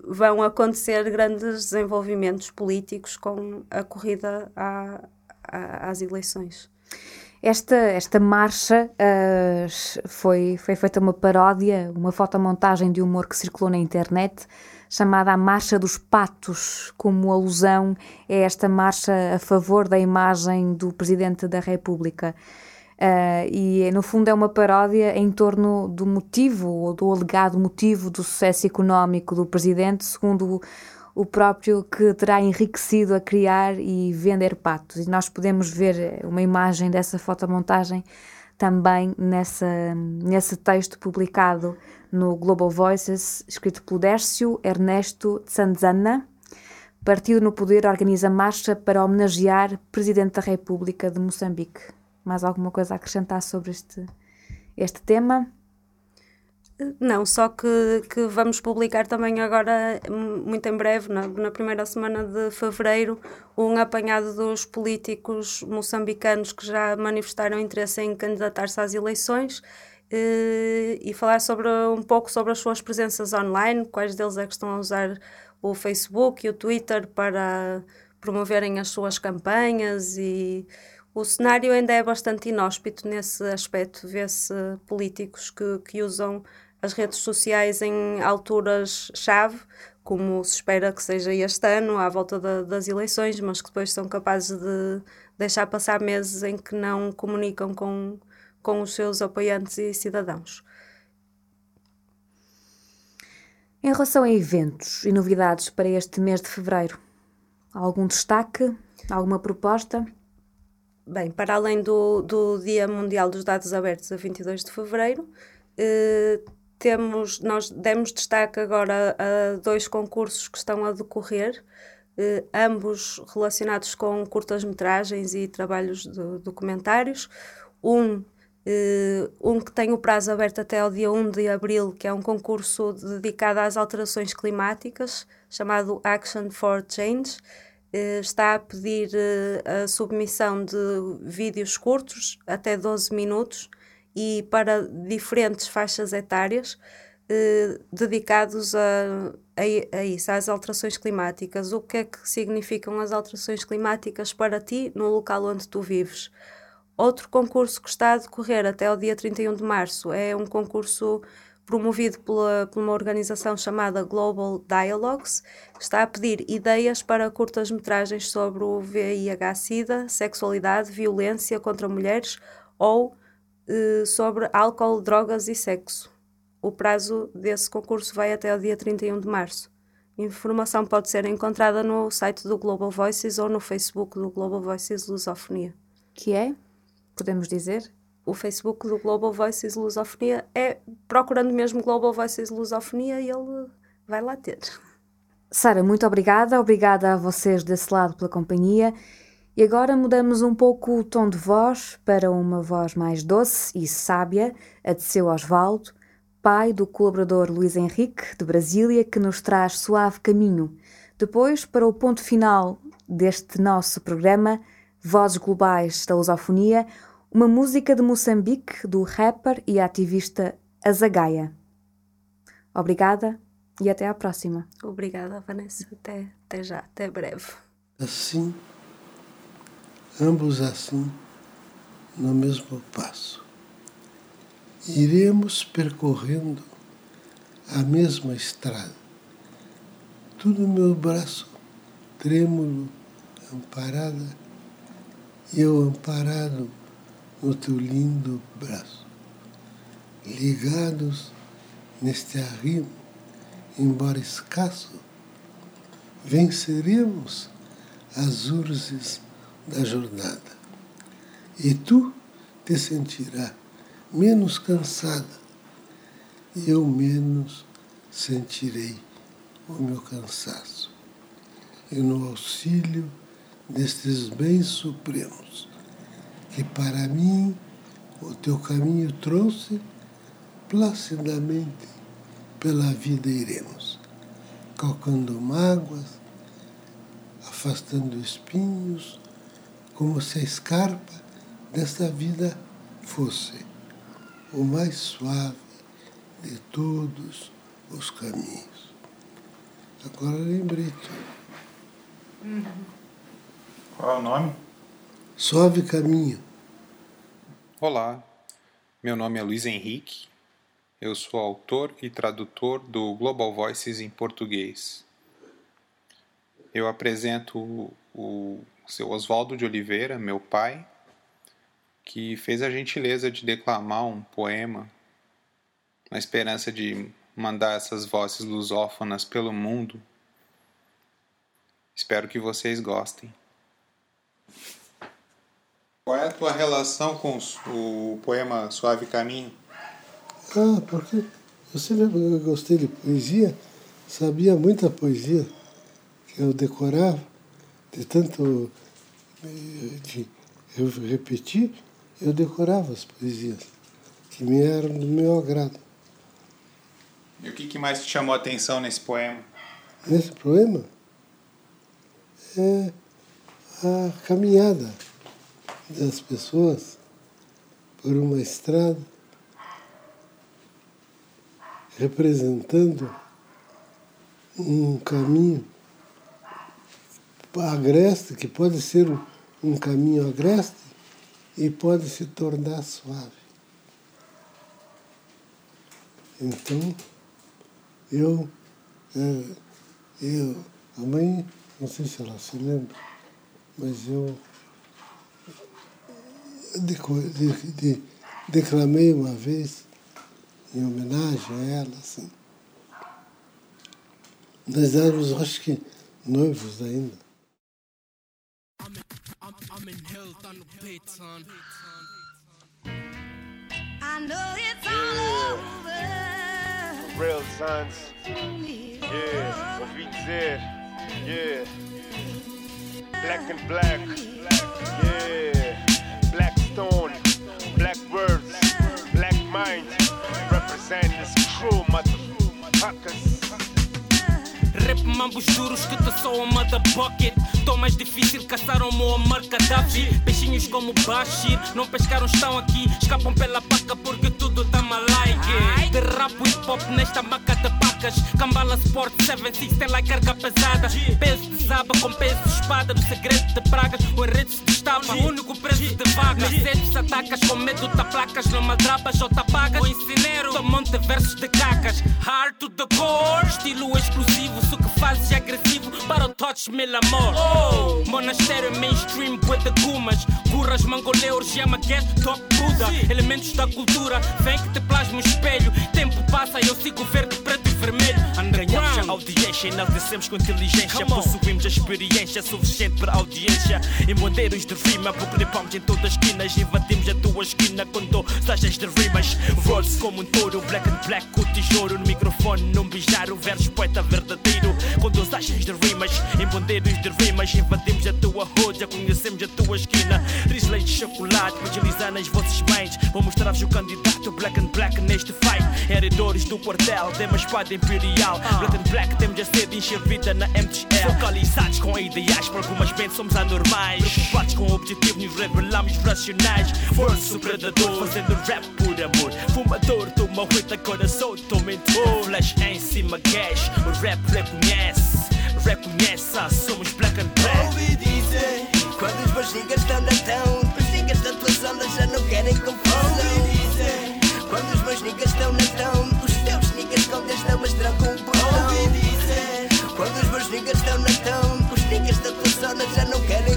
vão acontecer grandes desenvolvimentos políticos com a corrida à, à, às eleições. Esta, esta marcha uh, foi, foi feita uma paródia, uma fotomontagem de humor que circulou na internet, chamada a Marcha dos Patos, como alusão a esta marcha a favor da imagem do Presidente da República. Uh, e no fundo é uma paródia em torno do motivo, ou do alegado motivo do sucesso económico do Presidente, segundo o próprio que terá enriquecido a criar e vender patos. E nós podemos ver uma imagem dessa fotomontagem também nessa, nesse texto publicado no Global Voices, escrito pelo Dércio Ernesto Sanzana, partido no poder organiza marcha para homenagear Presidente da República de Moçambique. Mais alguma coisa a acrescentar sobre este, este tema? Não, só que, que vamos publicar também agora, muito em breve, na, na, primeira semana de fevereiro, um apanhado dos políticos moçambicanos que já manifestaram interesse em candidatar-se às eleições e, eh, e falar sobre, um pouco sobre as suas presenças online, quais deles é que estão a usar o Facebook e o Twitter para promoverem as suas campanhas e o cenário ainda é bastante inóspito nesse aspecto, vê-se políticos que, que usam as redes sociais em alturas-chave, como se espera que seja este ano, à volta da, das eleições, mas que depois são capazes de deixar passar meses em que não comunicam com, com os seus apoiantes e cidadãos. Em relação a eventos e novidades para este mês de fevereiro, algum destaque? Alguma proposta? Bem, para além do, do Dia Mundial dos Dados Abertos, a 22 de fevereiro, eh, temos, nós demos destaque agora a dois concursos que estão a decorrer, eh, ambos relacionados com curtas-metragens e trabalhos de documentários. Um, eh, um que tem o prazo aberto até ao dia 1 de abril, que é um concurso dedicado às alterações climáticas, chamado Action for Change. Eh, está a pedir eh, a submissão de vídeos curtos, até 12 minutos, e para diferentes faixas etárias eh, dedicados a, a, a, isso, às alterações climáticas. O que é que significam as alterações climáticas para ti no local onde tu vives? Outro concurso que está a decorrer até o dia 31 de março é um concurso promovido pela, por uma organização chamada Global Dialogues, está a pedir ideias para curtas-metragens sobre o VIH-Sida, sexualidade, violência contra mulheres ou eh, sobre álcool, drogas e sexo. O prazo desse concurso vai até o dia 31 de março. Informação pode ser encontrada no site do Global Voices ou no Facebook do Global Voices Lusofonia. Que é? Podemos dizer? O Facebook do Global Voices Lusofonia é procurando mesmo Global Voices Lusofonia e ele vai lá ter. Sara, muito obrigada. Obrigada a vocês desse lado pela companhia e agora mudamos um pouco o tom de voz para uma voz mais doce e sábia, a de seu Osvaldo, pai do colaborador Luís Henrique, de Brasília, que nos traz Suave Caminho. Depois, para o ponto final deste nosso programa, Vozes Globais da Lusofonia, uma música de Moçambique do rapper e ativista Azagaia. Obrigada e até à próxima. Obrigada, Vanessa. Até, até já, até breve. Assim ambos assim, no mesmo passo. Iremos percorrendo a mesma estrada. Tudo meu braço trêmulo, amparada, eu amparado no teu lindo braço. Ligados neste arrimo, embora escasso, venceremos as urzes da jornada. E tu te sentirás menos cansada e eu menos sentirei o meu cansaço. E no auxílio destes bens supremos, que para mim o teu caminho trouxe, placidamente pela vida iremos, calcando mágoas, afastando espinhos, como se a escarpa desta vida fosse o mais suave de todos os caminhos. Agora lembrei tudo. Qual é o nome? Suave Caminho. Olá, meu nome é Luiz Henrique. Eu sou autor e tradutor do Global Voices em português. Eu apresento o seu Oswaldo de Oliveira, meu pai, que fez a gentileza de declamar um poema na esperança de mandar essas vozes lusófonas pelo mundo. Espero que vocês gostem. Qual é a tua relação com o poema Suave Caminho? Ah, porque eu sempre gostei de poesia, sabia muita poesia, que eu decorava, de tanto de eu repetir, eu decorava as poesias, que me eram do meu agrado. E o que, que mais te chamou a atenção nesse poema? Nesse poema é a caminhada das pessoas por uma estrada representando um caminho agreste, que pode ser um caminho agreste e pode se tornar suave. Então, eu, é, eu, a mãe, não sei se ela se lembra, mas eu de, declamei uma vez em homenagem a ela, assim. Nós éramos, acho que, noivos ainda. I know it's all over. Real sons. Yeah, ouvi dizer. Yeah. Black and black. Yeah. Black stone. Black words. Black mind. Represent this crew, motherfuckers. Rap mambos duros que te soam mother bucket Tô mais difícil caçar o meu Amar Gaddafi Peixinhos como Bashir. Não pescaram, estão aqui. Escapam pela paca porque tudo tá malike De rap hip hop nesta maca de pacas Cambala Sport 76 tem lá carga pesada. Peso de saba com peso de espada. No segredo de pragas O enredo se destapa. O único preço de vaga. Sedes atacas com medo de placas. Não madrabas ou tapagas O incinero. Só monte versos de cacas. Hard to the core. Estilo exclusivo Isso que fazes é agressivo. Para o touch mil amor. Oh. Monastério mainstream Bué de gumas. Burras, mangoleus, chama guest top Buda. Elementos da cultura Vem que te plasma um espelho. Tempo passa e eu sigo verde, preto e vermelho Ganhamos a audiência e nós descemos com inteligência Possuímos a experiência suficiente para audiência Em bandeiros de rima, porque palmos em todas as esquinas Invadimos a tua esquina com dosagens de rimas Verse como um touro, black and black com o tesouro No microfone, não beijar o verso poeta verdadeiro Com dosagens de rimas, em bandeiros de rimas Invadimos a tua roda, conhecemos a tua esquina Risley de chocolate, fragilizar nas vossas mentes Vou mostrar-vos o candidato black and black neste fight. Heredores do quartel, tem uma espada imperial. Black and black, temos a sede encher vida na MTL Focalizados com ideais, para algumas mentes somos anormais. Preocupados com o objetivo, nos revelamos racionais. Força o predador, fazendo rap por amor. Fumador, toma ruída, coração, tô mentor Flash em cima, cash, o rap reconhece Reconhece, ah, somos black and black. Ouvi dizer, quando os meus niggas estão na town Os niggas da tua zona já não querem confusão. Ouvi dizer, quando os meus niggas estão não mas trancam um portão Ouvi dizer, quando os meus niggas estão na town Os niggas da tua zona já não querem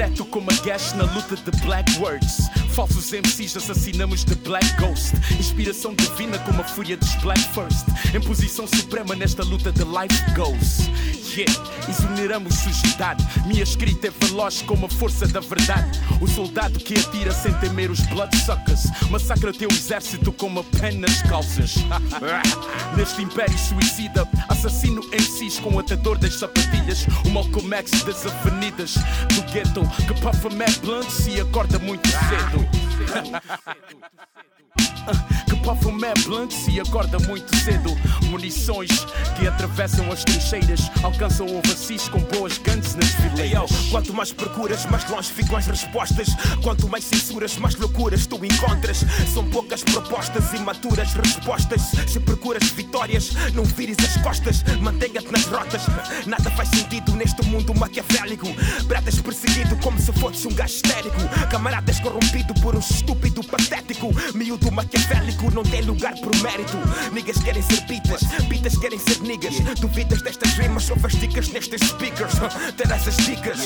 Secreto como a gash na luta de black words. Falsos MCs assassinamos de Black Ghost. Inspiração divina como a fúria dos Black First. Em posição suprema nesta luta de life goes. Yeah, exoneramos sujidade. Minha escrita é veloz como a força da verdade. O soldado que atira sem temer os bloodsuckers. Massacra teu exército com uma pen nas calças. Neste império suicida Assassino MCs com o atador das sapatilhas. O Malcolm X das avenidas. Do ghetto Que puffa mad blunts e acorda muito cedo mad blunts e acorda muito cedo. Munições que atravessam as trincheiras Alcançam ovacis com boas guns nas fileiras. Quanto mais procuras, mais longe ficam as respostas. Quanto mais censuras, mais loucuras tu encontras. São poucas propostas, imaturas respostas. Se procuras vitórias, não vires as costas. Mantenha-te nas rotas. Nada faz sentido neste mundo maquiavélico. Bratas perseguido como se fosses um gajo histérico. Camaradas corrompido por um estúpido patético. Miúdo maquiavélico não tem lugar pro mérito. Niggas querem ser pitas, pitas querem ser niggas. Duvidas destas rimas, só faz dicas nestes speakers. Terás as dicas.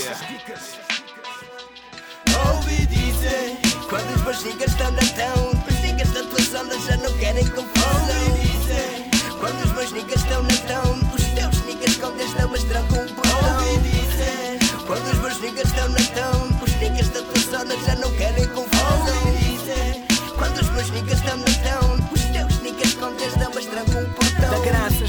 Ouvi dizer, quando os meus niggas estão na town Os niggas da tua zona já não querem confusão Ouvi dizer, quando os meus niggas estão na town Os teus niggas com Deus não mas trancam um portão Ouvi dizer, quando os meus niggas estão na town Os niggas da tua zona já não querem confusão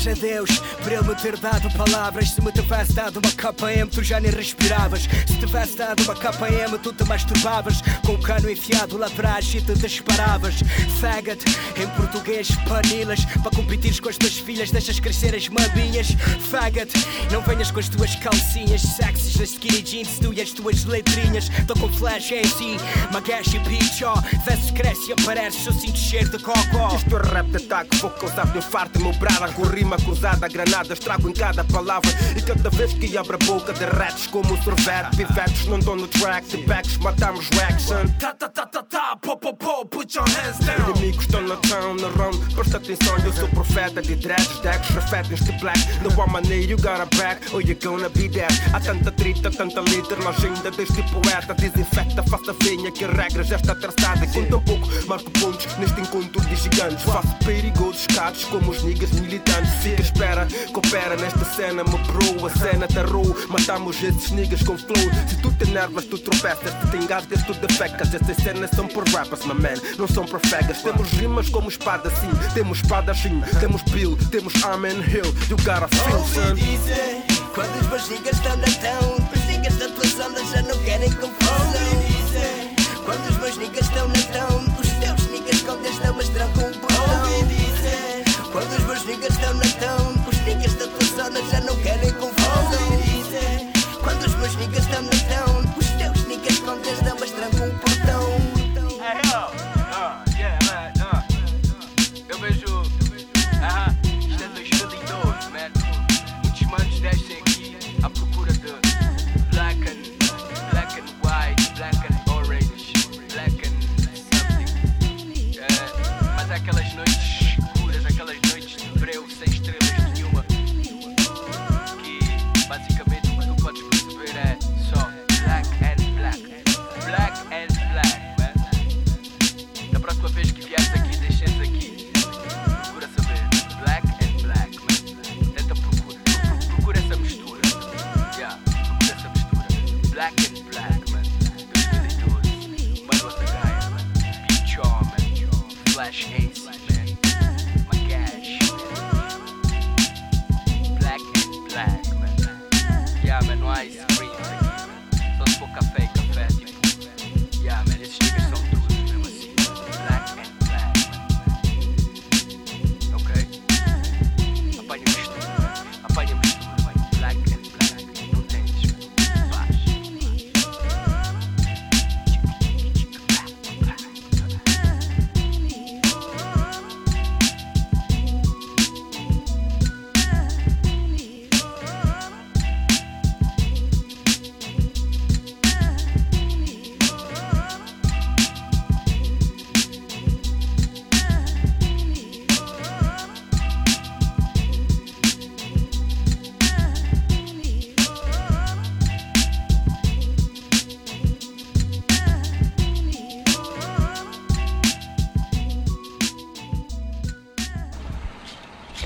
a Deus por ele me ter dado palavras. Se me tivesse dado uma KM, tu já nem respiravas. Se tivesse dado uma KM, tu te masturbavas. Com o cano enfiado lá atrás e te disparavas. Faggot, em português, panilas. Para competires com as tuas filhas, deixas crescer as maminhas. Faggot, não venhas com as tuas calcinhas sexys, as skinny jeans, tu e as tuas letrinhas. Tô com flash AC, magash e pitch, ó. Versos cresce e aparece, eu sinto cheiro de cocó. É rap de ataque, vou causar de infarto, meu brada com rima cruzada, granadas trago em cada palavra. E cada vez que abro a boca, derretes como o sorvete. Pivetes não dão no track, de backs matamos Waxon. Ta ta ta ta ta, po po po, put your hands down. Inimigos estão na town, na round, presta atenção, eu sou profeta de dreads, decks, refletem de black. No one money, you got a back, or you gonna be dead. Há tanta trita, tanta líder, ainda deste poeta. Desinfecta, faça vinha, que a regra já está traçada. Conta um pouco, marco pontos neste encontro de gigantes. Faço perigosos cados como os niggas militantes. Fica espera, coopera nesta cena, me bro, a cena tá raw. Matamos esses niggas com flow. Se tu te nervas, tu tropeças. Se te engasgas, tu defecas. Essas cenas são por rappers, my man, não são por fegas. Temos rimas como espada, sim. Temos espada, sim. Temos Bill, temos Armin Hill. You gotta feel, son. Quando os meus niggas estão na town, os niggas da tua zona já não querem confusão. Quando os meus niggas estão na town, os teus niggas com não mas trancam um portão. Os niggas estão na town, os niggas da tua zona já não querem confusão. Quando os meus niggas estão na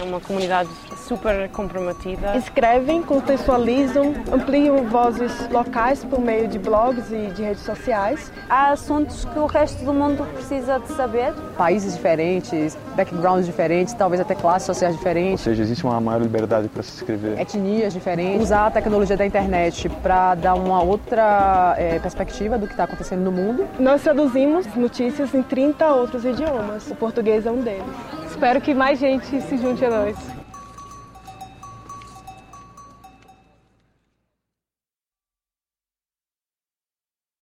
uma comunidade super comprometida. Escrevem, contextualizam, ampliam vozes locais por meio de blogs e de redes sociais. Há assuntos que o resto do mundo precisa de saber. Países diferentes, backgrounds diferentes, talvez até classes sociais Ou diferentes, seja, existe uma maior liberdade para se escrever. etnias diferentes. Usar a tecnologia da internet para dar uma outra eh, perspectiva do que está acontecendo no mundo. Nós traduzimos notícias em 30 outros idiomas. O português é um deles. Espero que mais gente se junte a nós.